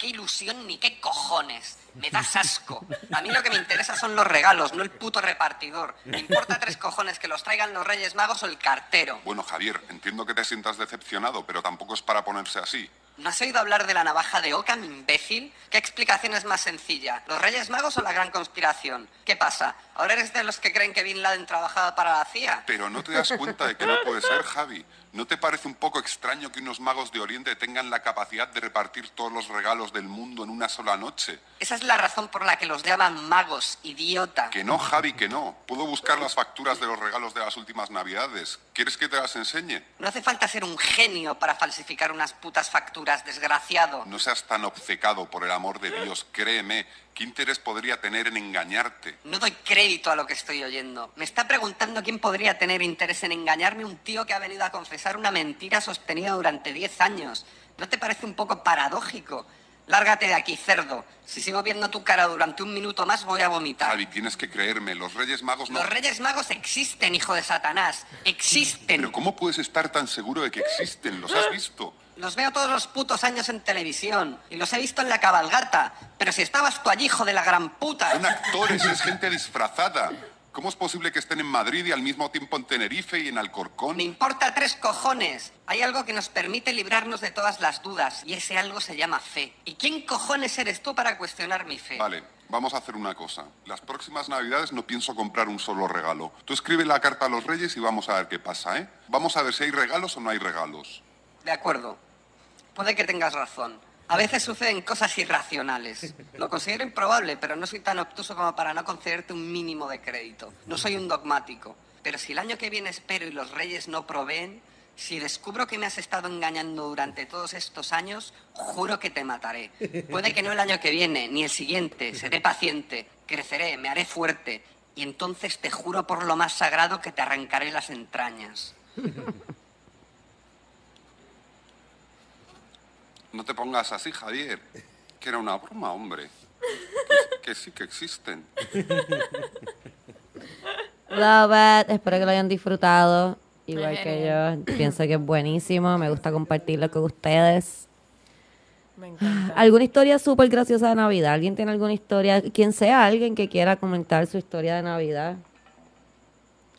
¿Qué ilusión ni qué cojones? Me das asco. A mí lo que me interesa son los regalos, no el puto repartidor. Me importa tres cojones que los traigan los Reyes Magos o el cartero. Bueno, Javier, entiendo que te sientas decepcionado, pero tampoco es para ponerse así. ¿No has oído hablar de la navaja de Ockham, imbécil? ¿Qué explicación es más sencilla? ¿Los Reyes Magos o la gran conspiración? ¿Qué pasa? ¿Ahora eres de los que creen que Bin Laden trabajaba para la CIA? Pero no te das cuenta de que no puede ser, Javi. ¿No te parece un poco extraño que unos magos de Oriente tengan la capacidad de repartir todos los regalos del mundo en una sola noche? Esa es la razón por la que los llaman magos, idiota. Que no, Javi, que no. Puedo buscar las facturas de los regalos de las últimas navidades. ¿Quieres que te las enseñe? No hace falta ser un genio para falsificar unas putas facturas, desgraciado. No seas tan obcecado por el amor de Dios, créeme. ¿Qué interés podría tener en engañarte? No doy crédito a lo que estoy oyendo. Me está preguntando quién podría tener interés en engañarme un tío que ha venido a confesar una mentira sostenida durante 10 años. ¿No te parece un poco paradójico? Lárgate de aquí, cerdo. Si sigo viendo tu cara durante un minuto más, voy a vomitar. Javi, tienes que creerme. Los Reyes Magos no... Los Reyes Magos existen, hijo de Satanás. Existen. Pero ¿cómo puedes estar tan seguro de que existen? ¿Los has visto? Los veo todos los putos años en televisión. Y los he visto en la cabalgata. Pero si estabas tú allí, hijo de la gran puta. Son actores, es gente disfrazada. ¿Cómo es posible que estén en Madrid y al mismo tiempo en Tenerife y en Alcorcón? Me importa tres cojones. Hay algo que nos permite librarnos de todas las dudas. Y ese algo se llama fe. ¿Y quién cojones eres tú para cuestionar mi fe? Vale, vamos a hacer una cosa. Las próximas navidades no pienso comprar un solo regalo. Tú escribe la carta a los reyes y vamos a ver qué pasa, ¿eh? Vamos a ver si hay regalos o no hay regalos. De acuerdo. Puede que tengas razón. A veces suceden cosas irracionales. Lo considero improbable, pero no soy tan obtuso como para no concederte un mínimo de crédito. No soy un dogmático. Pero si el año que viene espero y los reyes no proveen, si descubro que me has estado engañando durante todos estos años, juro que te mataré. Puede que no el año que viene, ni el siguiente. Seré paciente, creceré, me haré fuerte. Y entonces te juro por lo más sagrado que te arrancaré las entrañas. No te pongas así, Javier. Que era una broma, hombre. Que, que sí que existen. Love it. Espero que lo hayan disfrutado. Igual que yo. Pienso que es buenísimo. Me gusta compartirlo con ustedes. Me encanta. ¿Alguna historia súper graciosa de Navidad? ¿Alguien tiene alguna historia? Quien sea alguien que quiera comentar su historia de Navidad.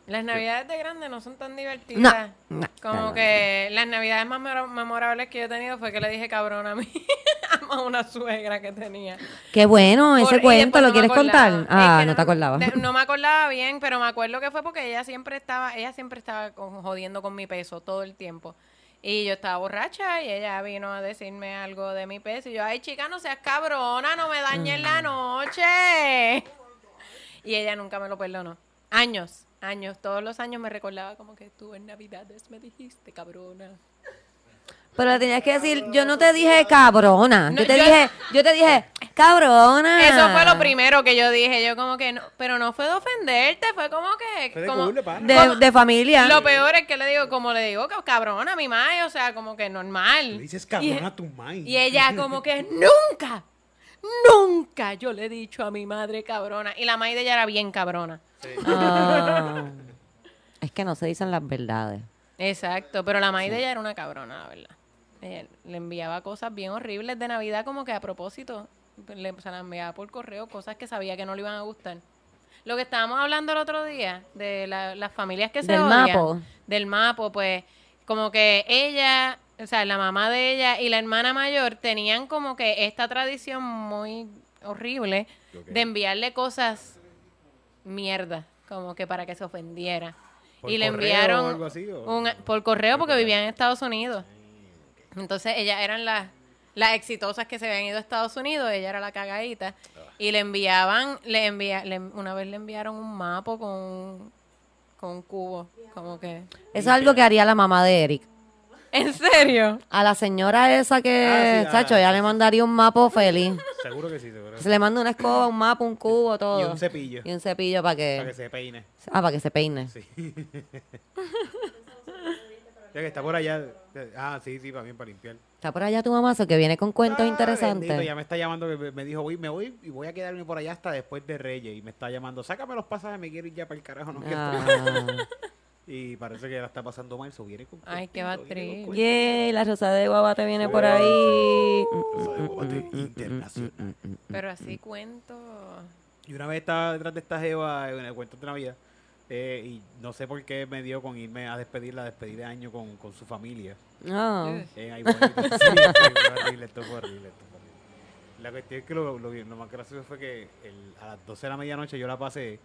Las navidades de grande no son tan divertidas. No, no, Como no, que las navidades más memorables que yo he tenido fue que le dije cabrón a mí, a una suegra que tenía. Qué bueno, ese Por- cuento, ¿lo quieres acordaba. contar? Es Ah, que no te acordabas. de- no me acordaba bien, pero me acuerdo que fue porque ella siempre estaba, ella siempre estaba con- jodiendo con mi peso todo el tiempo. Y yo estaba borracha y ella vino a decirme algo de mi peso. Y yo, ay chica, no seas cabrona, no me dañes Mm. la noche. Y ella nunca me lo perdonó. Años, años, todos los años me recordaba como que tú en Navidades me dijiste cabrona. Pero le tenías que decir, yo no te dije cabrona. No, yo te yo- dije, yo te dije, cabrona. Eso fue lo primero que yo dije. Yo como que no, pero no fue de ofenderte, fue como que... Fue de como, de familia. Lo peor es que le digo, como le digo, "Ca- cabrona a mi madre, o sea, como que normal. Le dices Y- cabrón a tu madre. Y ella como que nunca, nunca yo le he dicho a mi madre cabrona. Y la madre de ella era bien cabrona. Ah. es que no se dicen las verdades. Exacto, pero la madre de ella era una cabrona, la verdad. Ella le enviaba cosas bien horribles de Navidad como que a propósito. Le, se las enviaba por correo, cosas que sabía que no le iban a gustar. lo que estábamos hablando el otro día, de la- las familias que se Del odian, mapo. del mapo, pues como que ella, o sea, la mamá de ella y la hermana mayor tenían como que esta tradición muy horrible de enviarle cosas mierda, como que para que se ofendiera. ¿Por y le enviaron o algo así, o? un- por correo porque vivían en Estados Unidos. Entonces ellas eran las las exitosas que se habían ido a Estados Unidos, ella era la cagadita y le enviaban, le envía, le- una vez le enviaron un mapo con un, con un cubo, como que Eso es algo que haría la mamá de Eric. ¿En serio? A la señora esa que, Ah, sí, ah, Sacho, ya le mandaría un mapo feliz. Seguro que sí, seguro. Se le manda una escoba, un mapa, un cubo, todo. Y un cepillo. Y un cepillo para que... Para que se peine. Ah, para que se peine. Sí. ya que está por allá. Ah, sí, sí, para bien, para limpiar. Está por allá tu mamazo que viene con cuentos Ah, interesantes. bendito, ya me está llamando, que me- me dijo, voy, me voy y voy a quedarme por allá hasta después de Reyes. Y me está llamando, sácame los pasajes, me quiero ir ya para el carajo, no quiero estar". Ah. Y parece que la está pasando mal, so viene con Ay, qué con Yay, la rosa de guabate viene por ahí. cuentito. de Guabate internacional. Pero así cuento. Y una vez estaba detrás de esta jeva en el cuento de Navidad. eh, y no sé por qué me dio con irme a despedir la despedida de año con, con su familia. Ah. En ahí bonito. Sí, fue horrible, esto fue horrible, esto fue horrible. La cuestión es que lo, lo, lo más gracioso fue que el- a las 12 de la medianoche yo la pasé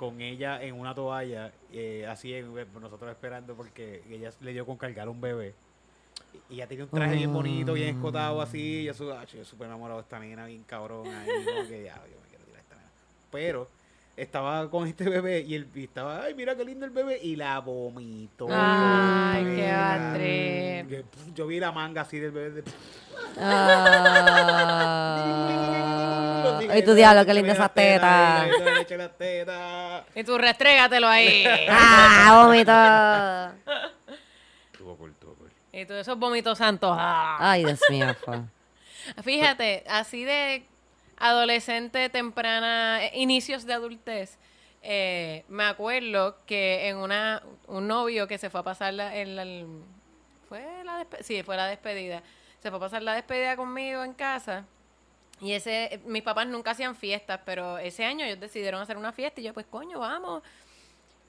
con ella en una toalla, eh, así en- nosotros esperando porque ella le dio con cargar un bebé. Y ella tenía un traje bien bonito, bien escotado así. y Yo súper enamorado de esta nena, bien cabrón. Ahí, que ya, yo me quiero tirar esta nena. Pero estaba con este bebé y él y estaba, ay, mira qué lindo el bebé. Y la vomitó. Ay, qué pf, Yo vi la manga así del bebé. de- Ah. Ay, tu diablo, qué linda esa teta. Le eché las tetas. Y tú restrégatelo ahí. Ah, cool, estuvo cool. y tú esos vómitos santos. ah. Ay, Dios mío. Fíjate, así de adolescente, temprana, eh, inicios de adultez, eh, me acuerdo que en una un novio que se fue a pasar la, en la- el- fue la despe- sí, fue la despedida. Se fue a pasar la despedida conmigo en casa. Y ese, eh, mis papás nunca hacían fiestas, pero ese año ellos decidieron hacer una fiesta y yo, pues coño, vamos.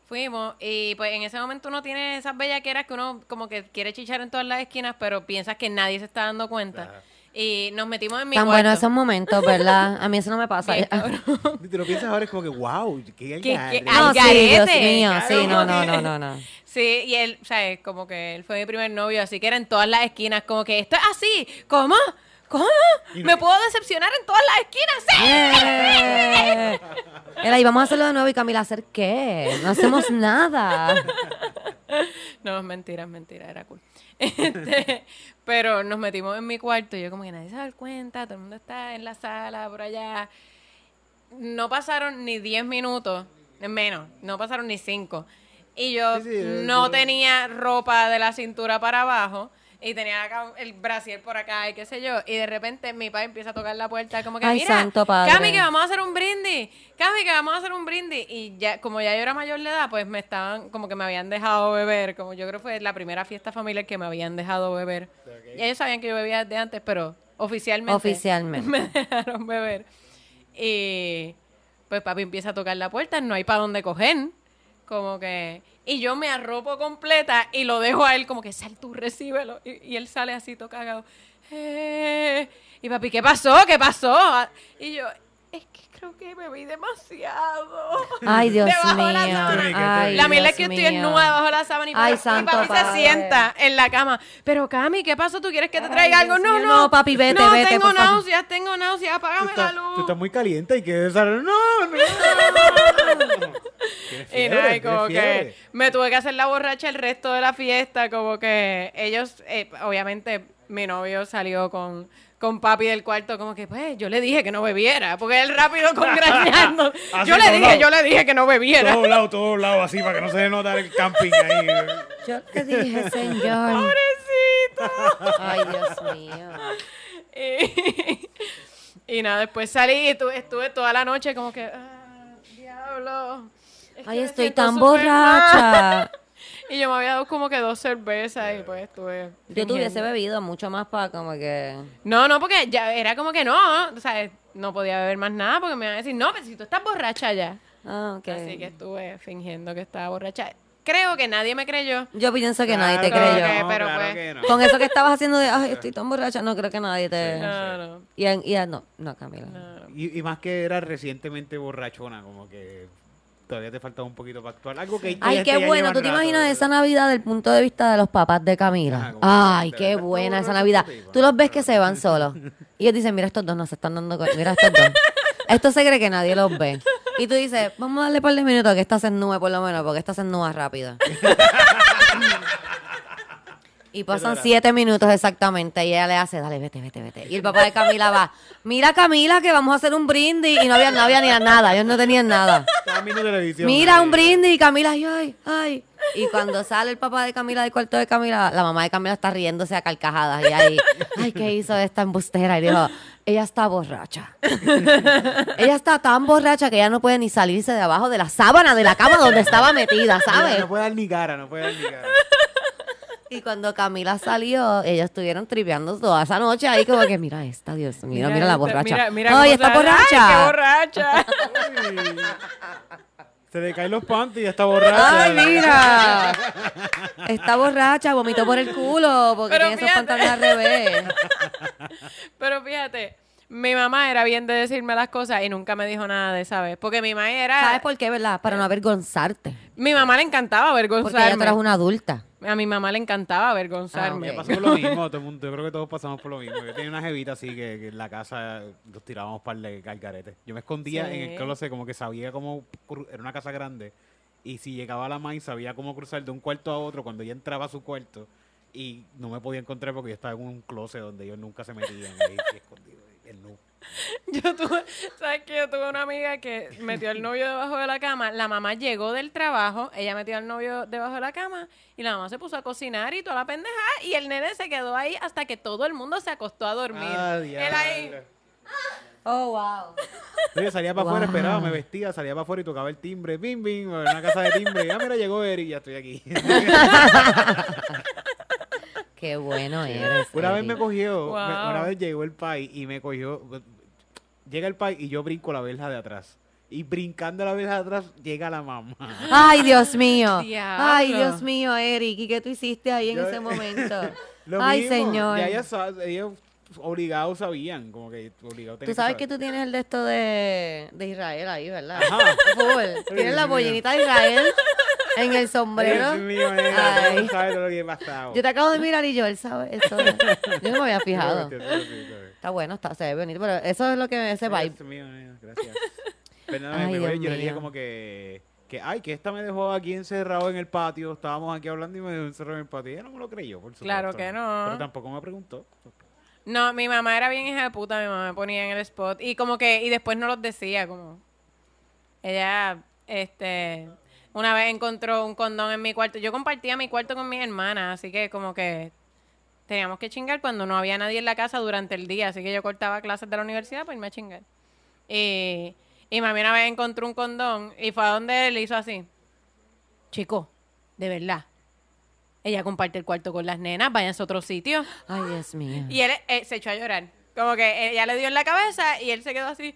Fuimos y pues en ese momento uno tiene esas bellaqueras que uno como que quiere chichar en todas las esquinas, pero piensas que nadie se está dando cuenta. Ajá. Y nos metimos en mi Tan cuarto. buenos esos momentos, ¿verdad? A mí eso no me pasa. Bien, te lo piensas ahora, es como que, wow, qué ¿Qué- algarre. qué- No, Al sí, Dios mío, sí, no, no, no, no, no. Sí, y él, o sea, es como que él fue mi primer novio, así que era en todas las esquinas, como que esto es así, ¿cómo? ¿Cómo? No- ¿Me puedo decepcionar en todas las esquinas? ¡Sí! Eh. Era, y vamos a hacerlo de nuevo y Camila, ¿hacer qué? No hacemos nada. No, es mentira, es mentira, era cool. Este, pero nos metimos en mi cuarto y yo como que nadie se da cuenta, todo el mundo está en la sala, por allá. No pasaron ni 10 minutos, menos, no pasaron ni 5. Y yo Sí, sí, no tenía ropa de la cintura para abajo y tenía acá el brasier por acá y qué sé yo. Y de repente mi padre empieza a tocar la puerta como que, Ay, mira, santo padre. Cami, que vamos a hacer un brindis. Cami, que vamos a hacer un brindis. Y ya, como ya yo era mayor de edad, pues me estaban, como que me habían dejado beber. Como yo creo que fue la primera fiesta familiar que me habían dejado beber. Y ellos sabían que yo bebía desde antes, pero oficialmente. Oficialmente. Me dejaron beber. Y pues papi empieza a tocar la puerta, no hay para dónde coger. Como que. Y yo me arropo completa y lo dejo a él, como que sal tú, recíbelo. Y, y él sale así, todo cagado. Eh, y papi, ¿qué pasó? ¿Qué pasó? Y yo, es que creo que bebí demasiado. Ay, Dios Debajo de la mío. sábana. Ay, la mierda es que yo mío. estoy desnuda debajo de la sábana y, Ay, papi- y santo papi padre. se sienta en la cama. Pero Cami, ¿qué pasó? ¿Tú quieres que te Ay, traiga algo? No, mío, no. no, papi, vete, no, vete, tengo por náuseas, tengo náuseas, apágame la luz. tú estás muy caliente y que salir. No, no. Tienes Y nada, y como que me tuve que hacer la borracha el resto de la fiesta, como que ellos, eh, obviamente mi novio salió con, con papi del cuarto, como que pues yo le dije que no bebiera, porque él rápido con grañando. Así, yo le dije, yo le dije que no bebiera. Todos lados, todos lados, así, para que no se nota el camping ahí. Yo te dije, señor. Pobrecito. Ay, Dios mío. Y, y nada, después salí y tu- estuve toda la noche como que, ah, diablo. es que Ay, estoy tan mal". Y yo me había dado como que dos cervezas y pues estuve. Yo fingiendo. tuviese bebido mucho más para como que... No, no, porque ya era como que no, o sea, no podía beber más nada porque me iban a decir, no, pero si tú estás borracha ya. Ah, ok. Así que estuve fingiendo que estaba borracha. Creo que nadie me creyó. Yo pienso que nadie te creyó. que- no, pero claro pues- que no. Con eso que estabas haciendo de, ay, estoy tan borracha, no creo que nadie te... No, no, Y, en- y en- no, no, Camila. no. Y, y más que era recientemente borrachona, como que todavía te faltaba un poquito para actuar. Algo que Ay, ya- qué bueno. ¿Tú te rato, imaginas ¿verdad? esa Navidad del punto de vista de los papás de Camila? Como Ay, qué ¿de verdad buena esa Navidad. este? Tú los ves que se van solos. Y ellos dicen, mira, estos dos no se están dando cuenta. Mira estos dos. Esto se cree que nadie los ve. Y tú dices, vamos a darle un par de minutos que esta se ennube por lo menos, porque esta se ennúa rápido. Y pasan siete minutos exactamente. Y ella le hace, dale, vete, vete, vete. Y el papá de Camila va, mira Camila que vamos a hacer un brindis. Y no había, no había ni nada, ellos no tenían nada. Televisión. Mira, ahí. un brindis. Y Camila, ay, ay, ay. Y cuando sale el papá de Camila del cuarto de Camila, la mamá de Camila está riéndose a carcajadas. Y ahí, ay, ¿qué hizo esta embustera? Y dijo, ella está borracha. ella está tan borracha que ella no puede ni salirse de abajo de la sábana de la cama donde estaba metida, ¿sabes? No puede dar ni cara, no puede dar ni cara. Y cuando Camila salió, ellos estuvieron tripeando toda esa noche ahí como que, mira esta, Dios mío, mira, la esta, borracha. Mira, mira ay, está borracha. ¡Ay, qué borracha! Se le caen los panties está borracha. Ay, mira. Está borracha, vomitó por el culo porque Pero tiene esos fíjate. pantalones al revés. Pero fíjate, mi mamá era bien de decirme las cosas y nunca me dijo nada de esa vez. Porque mi mamá era... ¿Sabes por qué, verdad? Para no avergonzarte. Mi mamá le encantaba Porque ya tú avergonzarme. eres una adulta. A mi mamá le encantaba Ah, avergonzarme. Me pasó por lo mismo, todo el mundo, yo creo que todos pasamos por lo mismo. Yo tenía una jevita así que, que en la casa nos tirábamos par de cargaretes. Yo me escondía Sí. en el closet como que sabía cómo, era una casa grande, y si llegaba la maíz sabía cómo cruzar de un cuarto a otro cuando ella entraba a su cuarto, y no me podía encontrar porque yo estaba en un closet donde ellos nunca se metían, ahí, escondido, el nu. Yo tuve, ¿sabes qué? Yo tuve una amiga que metió al novio debajo de la cama. La mamá llegó del trabajo, ella metió al novio debajo de la cama y la mamá se puso a cocinar y toda la pendeja y el nene se quedó ahí hasta que todo el mundo se acostó a dormir. Ah, Él ahí. Oh, wow. Yo salía para afuera, Wow. esperaba, me vestía, salía para afuera y tocaba el timbre, bim, bim, en una casa de timbre. Y, ah, mira, llegó Eric, ya estoy aquí. Qué bueno eres. Una vez me cogió, Wow. me- una vez llegó el pai y me cogió, llega el pai y yo brinco la verja de atrás. Y brincando la verja de atrás llega la mamá. Ay, Dios mío. Diablo. Ay, Dios mío, Eric. ¿Y qué tú hiciste ahí en Yo- ese momento? Lo Ay, mismo, señor. Ya ellas, sa- ellos obligados sabían, como que obligados Tú sabes que que tú tienes el de esto de, de Israel ahí, ¿verdad? Ajá. Full. Tienes la pollinita de Israel en el sombrero. Dios mío, nena, Ay. tú no sabes todo lo que he pasado. Yo te acabo de mirar y yo, él sabe eso. Yo no me había fijado. Está bueno, está, se ve bonito, pero eso es lo que ese vibe. Dios mío, nena, gracias. Pero nada, Ay, me- Dios yo le dije como que, que, ay, que esta me dejó aquí encerrado en el patio. Estábamos aquí hablando y me dejó encerrado en el patio. Y ella no me lo creyó, por supuesto. Claro que no. Pero tampoco me preguntó. No, mi mamá era bien hija de puta, mi mamá me ponía en el spot y como que, y después no los decía, como, ella, este, una vez encontró un condón en mi cuarto, yo compartía mi cuarto con mi hermana, así que como que teníamos que chingar cuando no había nadie en la casa durante el día, así que yo cortaba clases de la universidad para irme a chingar. Y, y mami una vez encontró un condón y fue a donde él hizo así, chico, de verdad. Ella comparte el cuarto con las nenas, váyanse a otro sitio. Ay, Dios mío. Y él eh, se echó a llorar. Como que ella le dio en la cabeza y él se quedó así.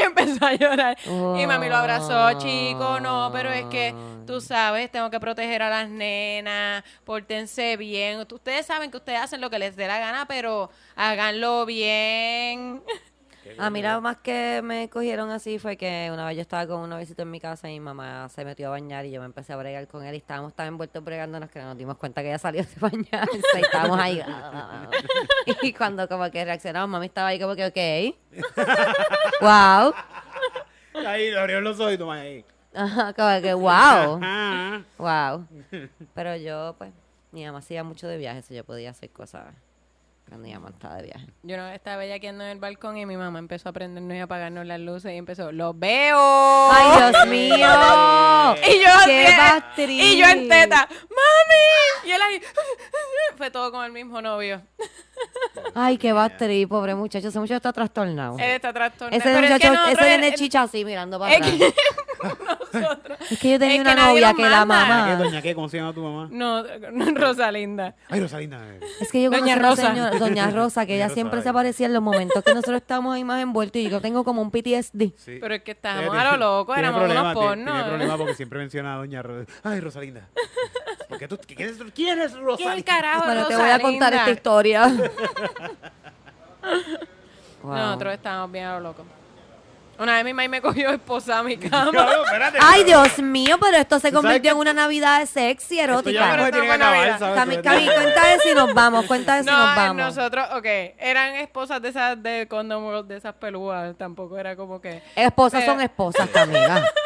Y empezó a llorar. Y mami lo abrazó, chico, no, pero es que tú sabes, tengo que proteger a las nenas, pórtense bien. Ustedes saben que ustedes hacen lo que les dé la gana, pero háganlo bien. A mí la más que me cogieron así fue que una vez yo estaba con una visita en mi casa y mi mamá se metió a bañar y yo me empecé a bregar con él y estábamos tan envueltos bregándonos que nos dimos cuenta que ella salió de bañarse y estábamos ahí. y cuando como que reaccionamos, mami estaba ahí como que, ok. wow. Ahí le abrieron los ojos y toma ahí. Ajá, como que, wow. Wow. Pero yo, pues, mi mamá hacía mucho de viajes, yo podía hacer cosas cuando estaba de viaje. Yo no estaba bellaqueando en el balcón y mi mamá empezó a prendernos y apagarnos las luces y empezó, ¡los veo! ¡Ay, Dios mío! Y yo ¡Qué bastriz! Y yo en teta, ¡mami! Y él ahí, fue todo con el mismo novio. Ay, qué batería, pobre muchacho. Ese muchacho está trastornado. Él está trastornado. Ese Pero es que muchacho, nosotros- ese el- chicha así mirando para atrás. Nosotros. Es que yo tenía Es una novia que la manda. ¿Qué, mamá. doña qué? ¿Cómo se llama tu mamá? No, Rosalinda. Ay, Rosalinda. Es que yo Doña conocí a una Rosa. señora, Doña Rosa, que ella Rosa, siempre se ay. aparecía en los momentos que nosotros estábamos ahí más envueltos y yo tengo como un PTSD. Sí. Pero es que estábamos a lo loco, tiene éramos problema, unos tiene- pornos. Tiene problemas porque siempre menciona a doña Ro- Ay, Rosalinda. Porque tú, ¿quién es, quién es ¿Quién Rosalinda? carajo Bueno, te voy a contar Rosalinda? esta historia. Wow. Nosotros estábamos bien a lo loco. Una vez mi mamá me cogió esposada a mi cama. Cabrón, espérate. Ay, Dios mío, pero esto se ¿Tú sabes convirtió en una Navidad sexy, erótica. tiene que Pero acabar, esto ¿sabes? Cami, Cami, cuenta de si nos vamos, cuenta de si No, nos vamos. nosotros, ok, eran esposas de esas de Condom World, de esas pelúas, tampoco era como que... Esposas Pero- son esposas, Camila.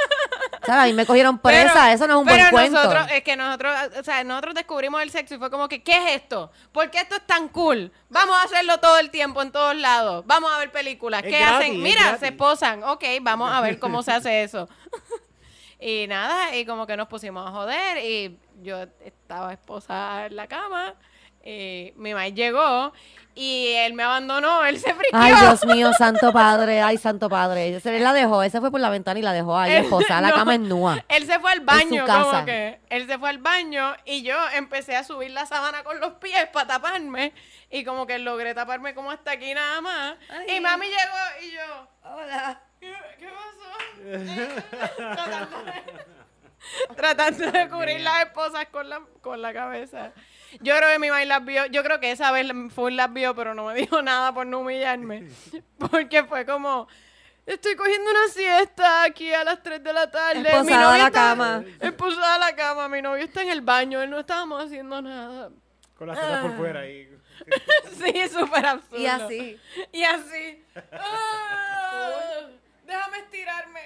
O sea, a mí me cogieron presa, Pero- eso no es un pero buen cuento. nosotros, es que nosotros, o sea, nosotros descubrimos el sexo y fue como que, ¿qué es esto? ¿Por qué esto es tan cool? Vamos a hacerlo todo el tiempo, en todos lados. Vamos a ver películas. Es ¿Qué gratis, hacen? Mira, se esposan. Ok, vamos a ver cómo se hace eso. y nada, y como que nos pusimos a joder y yo estaba esposada en la cama. Y mi mamá llegó y él me abandonó, él se friqueó. Ay, Dios mío, santo padre, ay, santo padre. Él la dejó, fue por la ventana y la dejó ahí esposada, la no, cama es nua. Él se fue al baño, como que él se fue al baño y yo empecé a subir la sábana con los pies para taparme y como que logré taparme como hasta aquí nada más. Y mami llegó y yo, Hola. ¿qué, qué pasó? tratando, de, tratando de cubrir las esposas con la, con la cabeza. Yo creo que mi mamá las vio, yo creo que esa vez fue las vio, pero no me dijo nada por no humillarme. Porque fue como, estoy cogiendo una siesta aquí a las 3 de la tarde. Esposada mi novio a la está- cama. Esposada a la cama, mi novio está en el baño, él no estábamos haciendo nada. Con las tetas por fuera ahí. Sí, súper absurdo. Y así. Y así. Ah, déjame estirarme.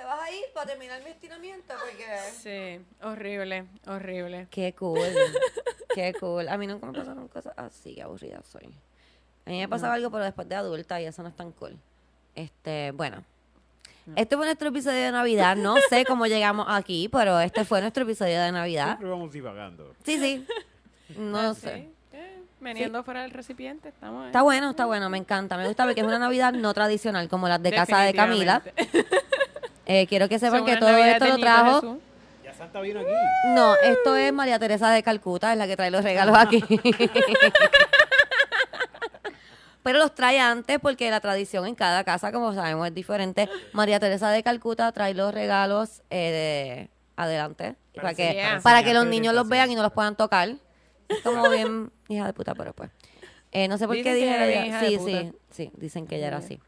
¿Te vas a ir para terminar mi estiramiento? Porque... Sí, horrible, horrible. Qué cool, qué cool. A mí nunca me pasaron cosas así, qué aburrida soy. A mí me pasaba algo, pero después de adulta y eso no es tan cool. Este, bueno. Este fue nuestro episodio de Navidad. No sé cómo llegamos aquí, pero este fue nuestro episodio de Navidad. Siempre vamos divagando. Sí, sí. No Ah, sé. sí, eh, Veniendo fuera del recipiente, estamos ahí. Está bueno, está bueno, me encanta. Me gusta porque es una Navidad no tradicional como las de casa de Camila. Eh, quiero que sepan que todo esto lo trajo. Jesús. Ya Santa vino aquí. No, esto es María Teresa de Calcuta, es la que trae los regalos aquí. Pero los trae antes porque la tradición en cada casa, como sabemos, es diferente. María Teresa de Calcuta trae los regalos eh, de adelante Para para, que, para que los niños los vean y no los puedan tocar. Es como bien hija de puta, pero pues. Eh, no sé por qué Dicen dije Sí, sí, sí, dicen que ella era así.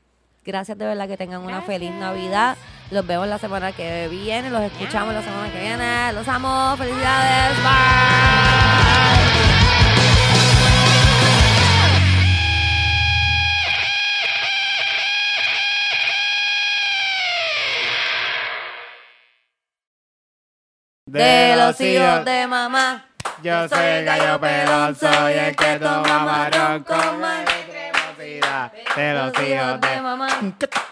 Gracias de verdad que tengan una feliz Navidad. Los vemos la semana que viene, los escuchamos la semana que viene. Los amo, felicidades, bye. De los hijos de mamá. Yo soy el gallo pelón, soy el que toma marrón con más cremosidad. De los hijos de mamá.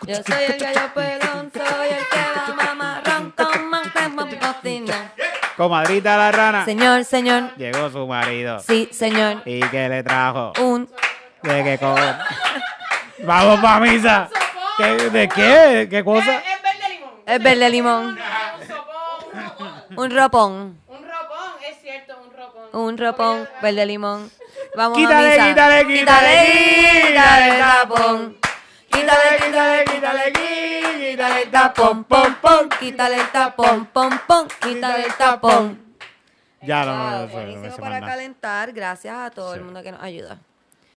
Yo soy el gallo pelón, soy el que va marrón con más cremosidad. Comadrita la rana. Señor, señor. Llegó su marido. Sí, señor. ¿Y qué le trajo? Un ¿De qué cosa? ¡Vamos pa' misa! ¿Qué- ¿De qué? ¿Qué cosa? Es, es verde limón. Es verde limón. Un sopón. Un ropón. Un ropón, es cierto, un ropón. Un ropón verde limón. Vamos Quítale, a misa. quítale, quítale, quítale el tapón. Quítale, quítale, quítale, quítale el tapón, pom, pom. Quítale el tapón, pom, pom. Quítale el tapón. Ya no, no, no, no, no, buenísimo no, no, para no. calentar. Gracias a todo el mundo que nos ayuda.